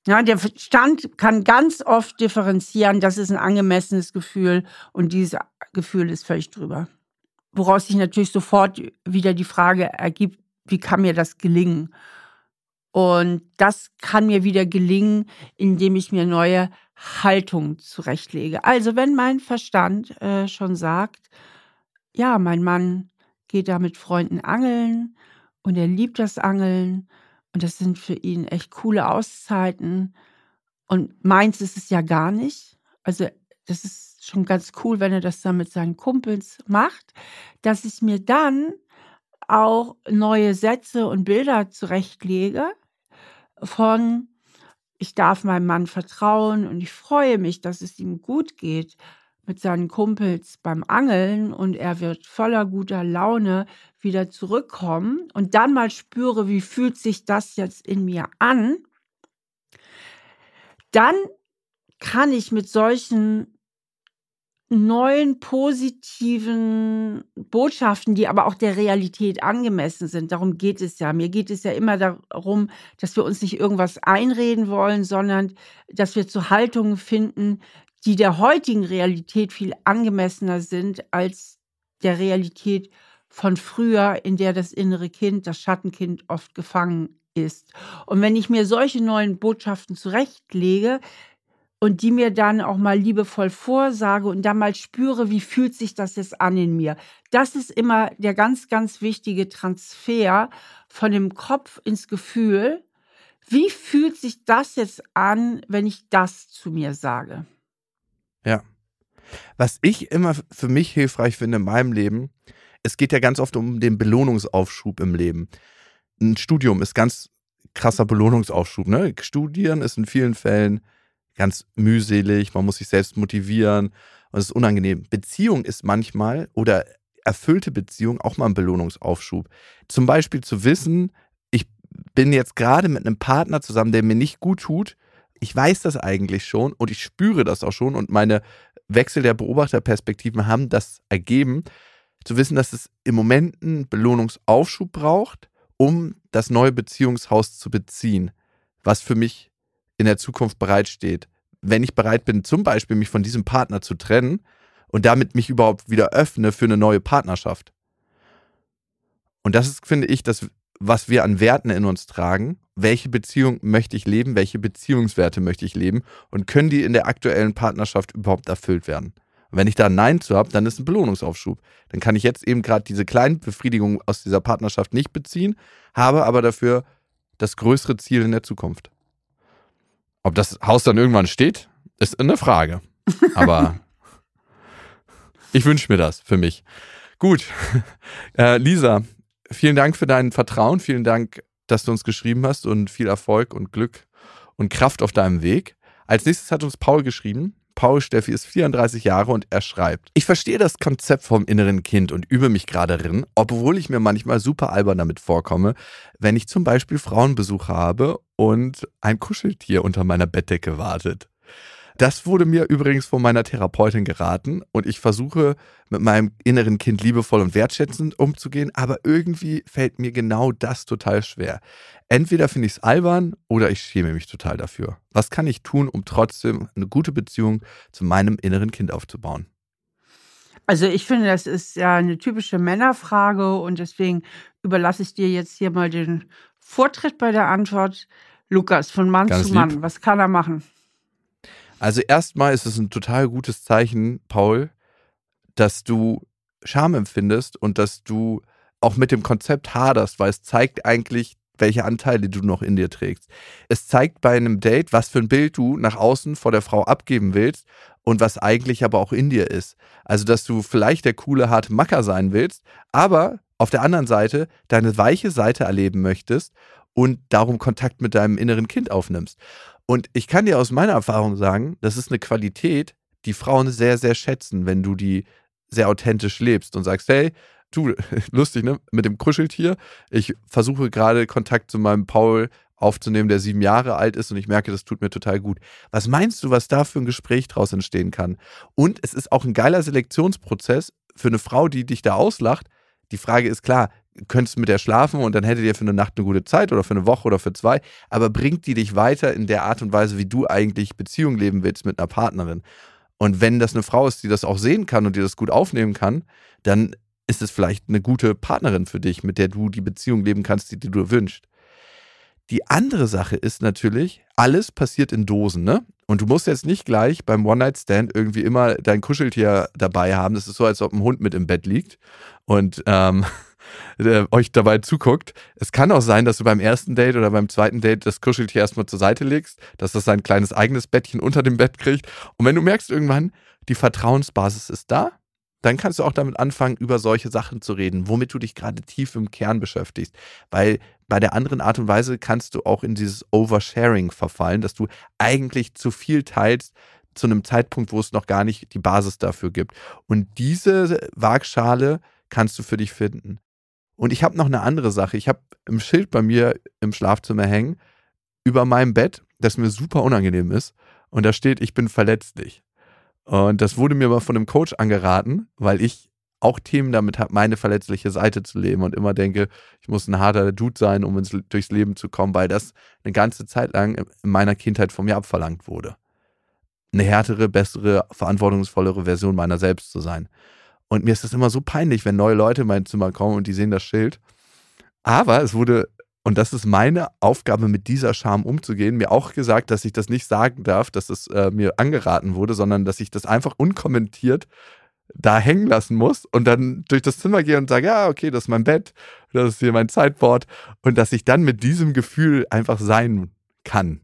Ja, der Verstand kann ganz oft differenzieren, das ist ein angemessenes Gefühl und dieses Gefühl ist völlig drüber. Woraus sich natürlich sofort wieder die Frage ergibt, wie kann mir das gelingen? Und das kann mir wieder gelingen, indem ich mir neue Haltung zurechtlege. Also wenn mein Verstand äh, schon sagt, ja, mein Mann geht da mit Freunden angeln und er liebt das Angeln. Und das sind für ihn echt coole Auszeiten. Und meins ist es ja gar nicht. Also das ist schon ganz cool, wenn er das dann mit seinen Kumpels macht, dass ich mir dann auch neue Sätze und Bilder zurechtlege von ich darf meinem Mann vertrauen und ich freue mich, dass es ihm gut geht mit seinen Kumpels beim Angeln und er wird voller guter Laune wieder zurückkommen und dann mal spüre, wie fühlt sich das jetzt in mir an, dann kann ich mit solchen neuen positiven Botschaften, die aber auch der Realität angemessen sind. Darum geht es ja. Mir geht es ja immer darum, dass wir uns nicht irgendwas einreden wollen, sondern dass wir zu Haltungen finden, die der heutigen Realität viel angemessener sind als der Realität von früher, in der das innere Kind, das Schattenkind oft gefangen ist. Und wenn ich mir solche neuen Botschaften zurechtlege, und die mir dann auch mal liebevoll vorsage und dann mal spüre, wie fühlt sich das jetzt an in mir. Das ist immer der ganz, ganz wichtige Transfer von dem Kopf ins Gefühl. Wie fühlt sich das jetzt an, wenn ich das zu mir sage? Ja. Was ich immer für mich hilfreich finde in meinem Leben, es geht ja ganz oft um den Belohnungsaufschub im Leben. Ein Studium ist ganz krasser Belohnungsaufschub. Ne? Studieren ist in vielen Fällen ganz mühselig, man muss sich selbst motivieren und es ist unangenehm. Beziehung ist manchmal oder erfüllte Beziehung auch mal ein Belohnungsaufschub. Zum Beispiel zu wissen, ich bin jetzt gerade mit einem Partner zusammen, der mir nicht gut tut. Ich weiß das eigentlich schon und ich spüre das auch schon und meine Wechsel der Beobachterperspektiven haben das ergeben, zu wissen, dass es im Moment einen Belohnungsaufschub braucht, um das neue Beziehungshaus zu beziehen, was für mich in der Zukunft bereitsteht. Wenn ich bereit bin, zum Beispiel mich von diesem Partner zu trennen und damit mich überhaupt wieder öffne für eine neue Partnerschaft. Und das ist, finde ich, das, was wir an Werten in uns tragen. Welche Beziehung möchte ich leben? Welche Beziehungswerte möchte ich leben? Und können die in der aktuellen Partnerschaft überhaupt erfüllt werden? Und wenn ich da ein Nein zu habe, dann ist ein Belohnungsaufschub. Dann kann ich jetzt eben gerade diese kleinen Befriedigungen aus dieser Partnerschaft nicht beziehen, habe aber dafür das größere Ziel in der Zukunft. Ob das Haus dann irgendwann steht, ist eine Frage. Aber ich wünsche mir das für mich. Gut. Äh, Lisa, vielen Dank für dein Vertrauen. Vielen Dank, dass du uns geschrieben hast und viel Erfolg und Glück und Kraft auf deinem Weg. Als nächstes hat uns Paul geschrieben. Paul Steffi ist 34 Jahre und er schreibt: Ich verstehe das Konzept vom inneren Kind und übe mich gerade drin, obwohl ich mir manchmal super albern damit vorkomme, wenn ich zum Beispiel Frauenbesuch habe und ein Kuscheltier unter meiner Bettdecke wartet. Das wurde mir übrigens von meiner Therapeutin geraten und ich versuche mit meinem inneren Kind liebevoll und wertschätzend umzugehen, aber irgendwie fällt mir genau das total schwer. Entweder finde ich es albern oder ich schäme mich total dafür. Was kann ich tun, um trotzdem eine gute Beziehung zu meinem inneren Kind aufzubauen? Also ich finde, das ist ja eine typische Männerfrage und deswegen überlasse ich dir jetzt hier mal den Vortritt bei der Antwort. Lukas, von Mann Ganz zu Mann, lieb. was kann er machen? Also erstmal ist es ein total gutes Zeichen, Paul, dass du Scham empfindest und dass du auch mit dem Konzept haderst, weil es zeigt eigentlich, welche Anteile du noch in dir trägst. Es zeigt bei einem Date, was für ein Bild du nach außen vor der Frau abgeben willst und was eigentlich aber auch in dir ist. Also, dass du vielleicht der coole, harte Macker sein willst, aber auf der anderen Seite deine weiche Seite erleben möchtest und darum Kontakt mit deinem inneren Kind aufnimmst. Und ich kann dir aus meiner Erfahrung sagen, das ist eine Qualität, die Frauen sehr, sehr schätzen, wenn du die sehr authentisch lebst und sagst, hey, du, lustig, ne? Mit dem Kuscheltier. Ich versuche gerade Kontakt zu meinem Paul aufzunehmen, der sieben Jahre alt ist und ich merke, das tut mir total gut. Was meinst du, was da für ein Gespräch draus entstehen kann? Und es ist auch ein geiler Selektionsprozess für eine Frau, die dich da auslacht. Die Frage ist klar, könntest mit der schlafen und dann hättet ihr für eine Nacht eine gute Zeit oder für eine Woche oder für zwei, aber bringt die dich weiter in der Art und Weise, wie du eigentlich Beziehung leben willst mit einer Partnerin? Und wenn das eine Frau ist, die das auch sehen kann und die das gut aufnehmen kann, dann ist es vielleicht eine gute Partnerin für dich, mit der du die Beziehung leben kannst, die, die du wünschst. Die andere Sache ist natürlich, alles passiert in Dosen, ne? Und du musst jetzt nicht gleich beim One-Night-Stand irgendwie immer dein Kuscheltier dabei haben. Das ist so, als ob ein Hund mit im Bett liegt und ähm, euch dabei zuguckt. Es kann auch sein, dass du beim ersten Date oder beim zweiten Date das Kuscheltier erstmal zur Seite legst, dass das sein kleines eigenes Bettchen unter dem Bett kriegt. Und wenn du merkst irgendwann, die Vertrauensbasis ist da, dann kannst du auch damit anfangen, über solche Sachen zu reden, womit du dich gerade tief im Kern beschäftigst. Weil bei der anderen Art und Weise kannst du auch in dieses Oversharing verfallen, dass du eigentlich zu viel teilst zu einem Zeitpunkt, wo es noch gar nicht die Basis dafür gibt. Und diese Waagschale kannst du für dich finden. Und ich habe noch eine andere Sache. Ich habe ein Schild bei mir im Schlafzimmer hängen über meinem Bett, das mir super unangenehm ist. Und da steht, ich bin verletzlich. Und das wurde mir mal von einem Coach angeraten, weil ich auch Themen damit habe, meine verletzliche Seite zu leben und immer denke, ich muss ein harter Dude sein, um ins, durchs Leben zu kommen, weil das eine ganze Zeit lang in meiner Kindheit von mir abverlangt wurde. Eine härtere, bessere, verantwortungsvollere Version meiner selbst zu sein. Und mir ist das immer so peinlich, wenn neue Leute in mein Zimmer kommen und die sehen das Schild. Aber es wurde, und das ist meine Aufgabe, mit dieser Scham umzugehen, mir auch gesagt, dass ich das nicht sagen darf, dass es äh, mir angeraten wurde, sondern dass ich das einfach unkommentiert da hängen lassen muss und dann durch das Zimmer gehe und sage, ja, okay, das ist mein Bett, das ist hier mein Sideboard und dass ich dann mit diesem Gefühl einfach sein kann.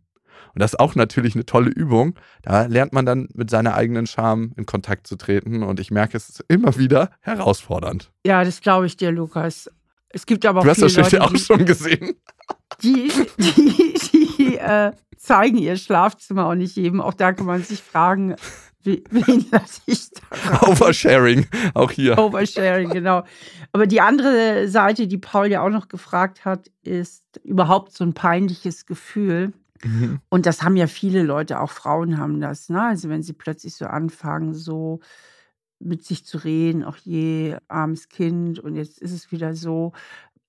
Und das ist auch natürlich eine tolle Übung. Da lernt man dann mit seiner eigenen Scham in Kontakt zu treten. Und ich merke, es ist immer wieder herausfordernd. Ja, das glaube ich dir, Lukas. Es gibt aber auch Du hast das Leute, ja auch schon gesehen. Die, die, die äh, zeigen ihr Schlafzimmer auch nicht jedem. Auch da kann man sich fragen, wen lasse ich da? Oversharing, auch hier. Oversharing, genau. Aber die andere Seite, die Paul ja auch noch gefragt hat, ist überhaupt so ein peinliches Gefühl. Mhm. Und das haben ja viele Leute, auch Frauen haben das. Ne? Also wenn sie plötzlich so anfangen, so mit sich zu reden, auch je armes Kind und jetzt ist es wieder so.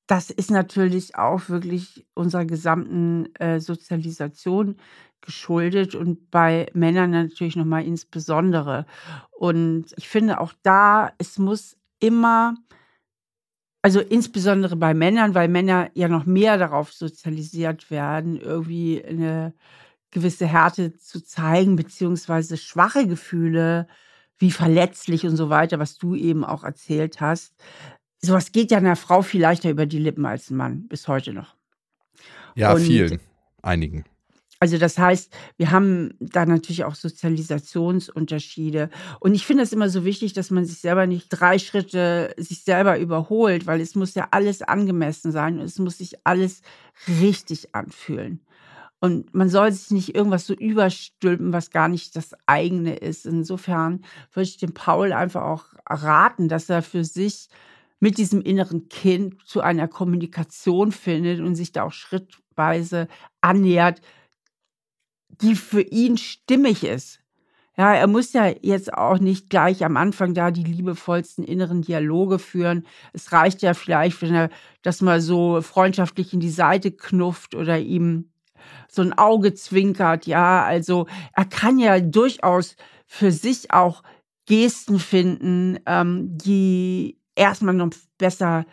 Das ist natürlich auch wirklich unserer gesamten äh, Sozialisation geschuldet und bei Männern natürlich nochmal insbesondere. Und ich finde auch da, es muss immer also insbesondere bei Männern, weil Männer ja noch mehr darauf sozialisiert werden, irgendwie eine gewisse Härte zu zeigen, beziehungsweise schwache Gefühle, wie verletzlich und so weiter, was du eben auch erzählt hast. Sowas geht ja einer Frau viel leichter über die Lippen als ein Mann, bis heute noch. Ja, und vielen, einigen. Also das heißt, wir haben da natürlich auch Sozialisationsunterschiede. Und ich finde es immer so wichtig, dass man sich selber nicht drei Schritte sich selber überholt, weil es muss ja alles angemessen sein und es muss sich alles richtig anfühlen. Und man soll sich nicht irgendwas so überstülpen, was gar nicht das eigene ist. Insofern würde ich dem Paul einfach auch raten, dass er für sich mit diesem inneren Kind zu einer Kommunikation findet und sich da auch schrittweise annähert, die für ihn stimmig ist. Ja, er muss ja jetzt auch nicht gleich am Anfang da die liebevollsten inneren Dialoge führen. Es reicht ja vielleicht, wenn er das mal so freundschaftlich in die Seite knufft oder ihm so ein Auge zwinkert. Ja, also er kann ja durchaus für sich auch Gesten finden, ähm, die erstmal noch besser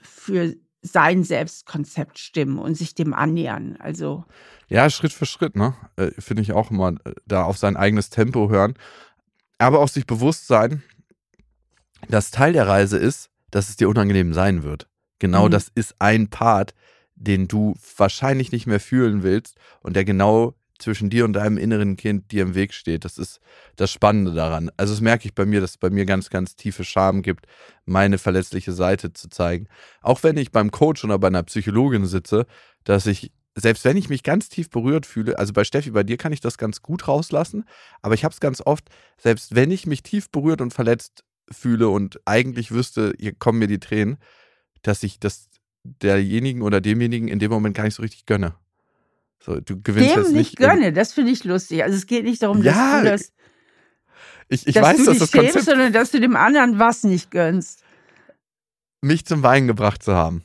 für sein Selbstkonzept stimmen und sich dem annähern. Also ja, Schritt für Schritt, ne? Äh, Finde ich auch immer, äh, da auf sein eigenes Tempo hören. Aber auch sich bewusst sein, dass Teil der Reise ist, dass es dir unangenehm sein wird. Genau mhm. das ist ein Part, den du wahrscheinlich nicht mehr fühlen willst und der genau zwischen dir und deinem inneren Kind dir im Weg steht. Das ist das Spannende daran. Also das merke ich bei mir, dass es bei mir ganz, ganz tiefe Scham gibt, meine verletzliche Seite zu zeigen. Auch wenn ich beim Coach oder bei einer Psychologin sitze, dass ich, selbst wenn ich mich ganz tief berührt fühle, also bei Steffi, bei dir kann ich das ganz gut rauslassen, aber ich habe es ganz oft, selbst wenn ich mich tief berührt und verletzt fühle und eigentlich wüsste, hier kommen mir die Tränen, dass ich das derjenigen oder demjenigen in dem Moment gar nicht so richtig gönne. So, du gewinnst Dem jetzt nicht gönne, das finde ich lustig. Also es geht nicht darum, dass Ja, du das, Ich, ich dass weiß, du dass dich das schämst, Konzept sondern dass du dem anderen was nicht gönnst. mich zum Weinen gebracht zu haben.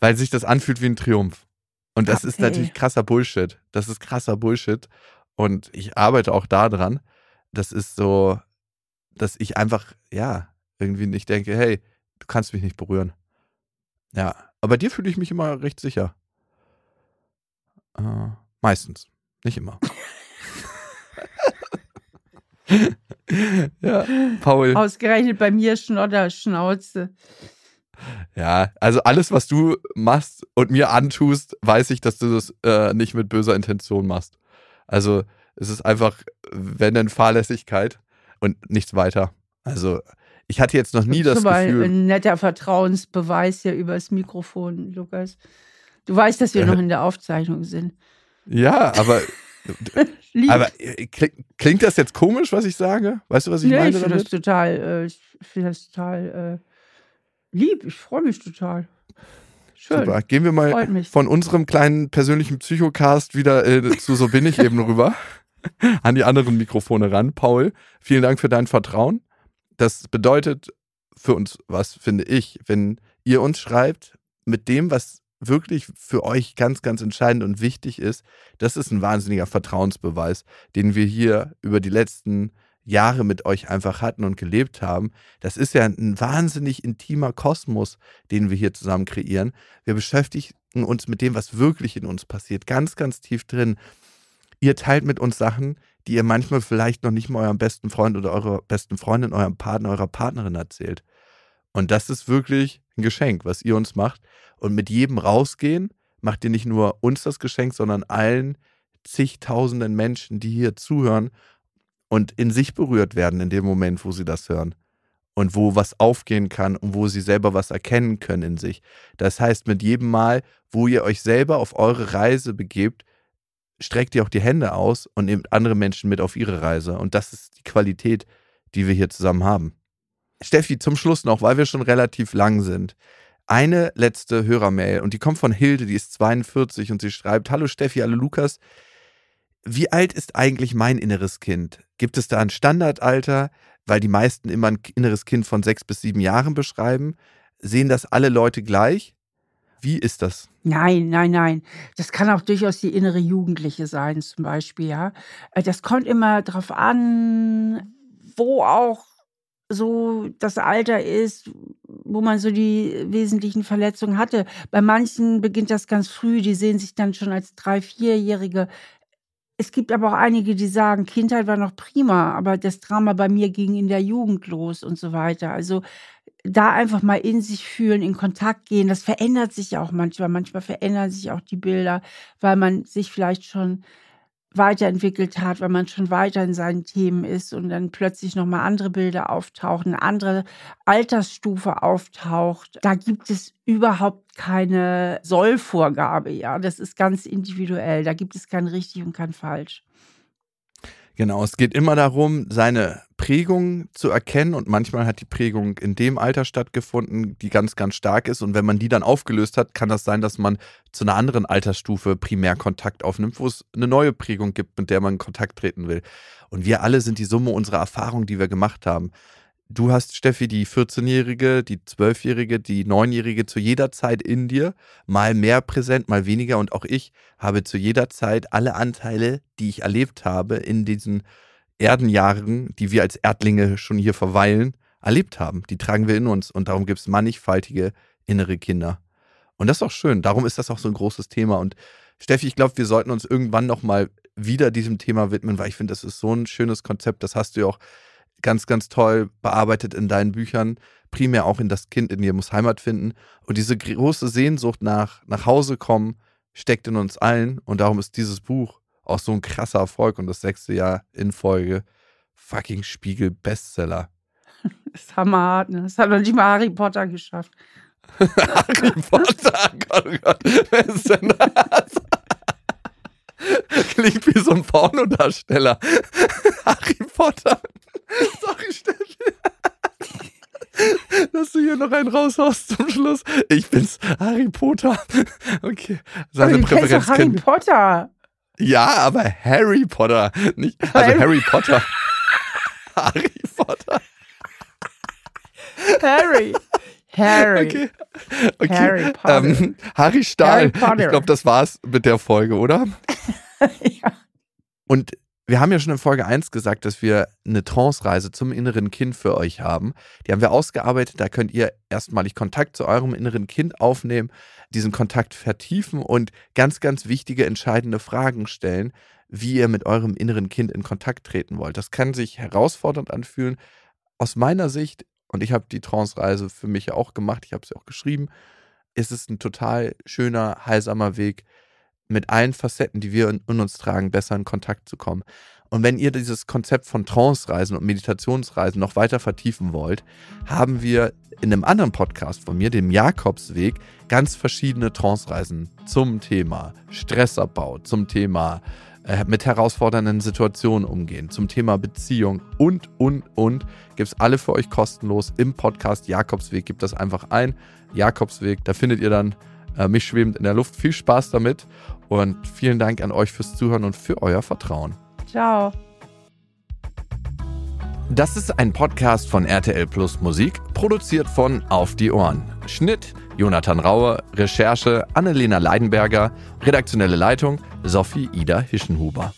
Weil sich das anfühlt wie ein Triumph. Und das ist Okay. natürlich krasser Bullshit. Das ist krasser Bullshit. Und ich arbeite auch daran. Das ist so, dass ich einfach, ja, irgendwie nicht denke, hey, du kannst mich nicht berühren. Ja, aber bei dir fühle ich mich immer recht sicher. Äh, meistens. Nicht immer. ja, Paul. Ausgerechnet bei mir Schnodder, Schnauze. Ja, also alles, was du machst und mir antust, weiß ich, dass du das äh, nicht mit böser Intention machst. Also es ist einfach, wenn dann Fahrlässigkeit und nichts weiter. Also ich hatte jetzt noch nie das Schon mal Gefühl. ein netter Vertrauensbeweis hier übers Mikrofon, Lukas. Du weißt, dass wir Äh. noch in der Aufzeichnung sind. Ja, aber, Lieb. aber äh, kling- klingt das jetzt komisch, was ich sage? Weißt du, was ich nee, meine ich finde das total, äh, ich finde das total äh, lieb. Ich freue mich total. Schön. Super. Gehen wir mal von unserem kleinen persönlichen Psychocast wieder äh, zu So bin ich eben rüber. An die anderen Mikrofone ran. Paul, vielen Dank für dein Vertrauen. Das bedeutet für uns was, finde ich, wenn ihr uns schreibt mit dem, was wirklich für euch ganz, ganz entscheidend und wichtig ist. Das ist ein wahnsinniger Vertrauensbeweis, den wir hier über die letzten Jahre mit euch einfach hatten und gelebt haben. Das ist ja ein wahnsinnig intimer Kosmos, den wir hier zusammen kreieren. Wir beschäftigen uns mit dem, was wirklich in uns passiert, ganz, ganz tief drin. Ihr teilt mit uns Sachen, die ihr manchmal vielleicht noch nicht mal eurem besten Freund oder eurer besten Freundin, eurem Partner, eurer Partnerin erzählt. Und das ist wirklich ein Geschenk, was ihr uns macht. Und mit jedem Rausgehen macht ihr nicht nur uns das Geschenk, sondern allen zigtausenden Menschen, die hier zuhören und in sich berührt werden in dem Moment, wo sie das hören. Und wo was aufgehen kann und wo sie selber was erkennen können in sich. Das heißt, mit jedem Mal, wo ihr euch selber auf eure Reise begebt, streckt ihr auch die Hände aus und nehmt andere Menschen mit auf ihre Reise. Und das ist die Qualität, die wir hier zusammen haben. Steffi, zum Schluss noch, weil wir schon relativ lang sind. Eine letzte Hörermail und die kommt von Hilde, die ist 42 und sie schreibt: Hallo Steffi, hallo Lukas. Wie alt ist eigentlich mein inneres Kind? Gibt es da ein Standardalter? Weil die meisten immer ein inneres Kind von sechs bis sieben Jahren beschreiben. Sehen das alle Leute gleich? Wie ist das? Nein, nein, nein. Das kann auch durchaus die innere Jugendliche sein, zum Beispiel, ja. Äh, Das kommt immer drauf an, wo auch so das Alter ist, wo man so die wesentlichen Verletzungen hatte. Bei manchen beginnt das ganz früh, die sehen sich dann schon als drei, vierjährige. Es gibt aber auch einige, die sagen, Kindheit war noch prima, aber das Drama bei mir ging in der Jugend los und so weiter. Also da einfach mal in sich fühlen, in Kontakt gehen. Das verändert sich auch manchmal. Manchmal verändern sich auch die Bilder, weil man sich vielleicht schon weiterentwickelt hat, weil man schon weiter in seinen Themen ist und dann plötzlich nochmal andere Bilder auftauchen, eine andere Altersstufe auftaucht. Da gibt es überhaupt keine Sollvorgabe, ja. Das ist ganz individuell. Da gibt es kein richtig und kein falsch. Genau, es geht immer darum, seine Prägung zu erkennen und manchmal hat die Prägung in dem Alter stattgefunden, die ganz, ganz stark ist und wenn man die dann aufgelöst hat, kann das sein, dass man zu einer anderen Altersstufe primär Kontakt aufnimmt, wo es eine neue Prägung gibt, mit der man in Kontakt treten will. Und wir alle sind die Summe unserer Erfahrungen, die wir gemacht haben. Du hast, Steffi, die 14-Jährige, die 12-Jährige, die 9-Jährige zu jeder Zeit in dir, mal mehr präsent, mal weniger. Und auch ich habe zu jeder Zeit alle Anteile, die ich erlebt habe in diesen Erdenjahren, die wir als Erdlinge schon hier verweilen, erlebt haben. Die tragen wir in uns. Und darum gibt es mannigfaltige innere Kinder. Und das ist auch schön. Darum ist das auch so ein großes Thema. Und Steffi, ich glaube, wir sollten uns irgendwann nochmal wieder diesem Thema widmen, weil ich finde, das ist so ein schönes Konzept. Das hast du ja auch ganz, ganz toll bearbeitet in deinen Büchern. Primär auch in das Kind in dir muss Heimat finden. Und diese große Sehnsucht nach, nach Hause kommen, steckt in uns allen und darum ist dieses Buch auch so ein krasser Erfolg und das sechste Jahr in Folge fucking Spiegel Bestseller. Das ist hammerhart, ne? Das hat noch nicht mal Harry Potter geschafft. Harry Potter, Gott, oh Gott, wer ist denn das? Klingt wie so ein Pornodarsteller. Harry Potter. Sorry, Steffi. Dass du hier noch einen raushaust zum Schluss. Ich bin's, Harry Potter. Okay. Seine aber Präferenz Harry kennen. Potter. Ja, aber Harry Potter. Nicht, also Harry, Harry Potter. Harry Potter. Harry. Harry. Okay. okay. Harry Potter. Ähm, Harry Stahl. Harry ich glaube, das war's mit der Folge, oder? ja. Und wir haben ja schon in Folge 1 gesagt, dass wir eine Trance-Reise zum inneren Kind für euch haben. Die haben wir ausgearbeitet. Da könnt ihr erstmalig Kontakt zu eurem inneren Kind aufnehmen, diesen Kontakt vertiefen und ganz, ganz wichtige, entscheidende Fragen stellen, wie ihr mit eurem inneren Kind in Kontakt treten wollt. Das kann sich herausfordernd anfühlen. Aus meiner Sicht, und ich habe die Trance-Reise für mich auch gemacht, ich habe sie auch geschrieben, ist es ein total schöner, heilsamer Weg, mit allen Facetten, die wir in, in uns tragen, besser in Kontakt zu kommen. Und wenn ihr dieses Konzept von Trance-Reisen und Meditationsreisen noch weiter vertiefen wollt, haben wir in einem anderen Podcast von mir, dem Jakobsweg, ganz verschiedene Trance-Reisen zum Thema Stressabbau, zum Thema äh, mit herausfordernden Situationen umgehen, zum Thema Beziehung und, und, und. Gibt es alle für euch kostenlos im Podcast Jakobsweg. Gibt das einfach ein. Jakobsweg, da findet ihr dann äh, mich schwebend in der Luft. Viel Spaß damit und vielen Dank an euch fürs Zuhören und für euer Vertrauen. Ciao. Das ist ein Podcast von RTL Plus Musik, produziert von Auf die Ohren. Schnitt Jonathan Raue, Recherche Annelena Leidenberger, redaktionelle Leitung Sophie Ida Hischenhuber.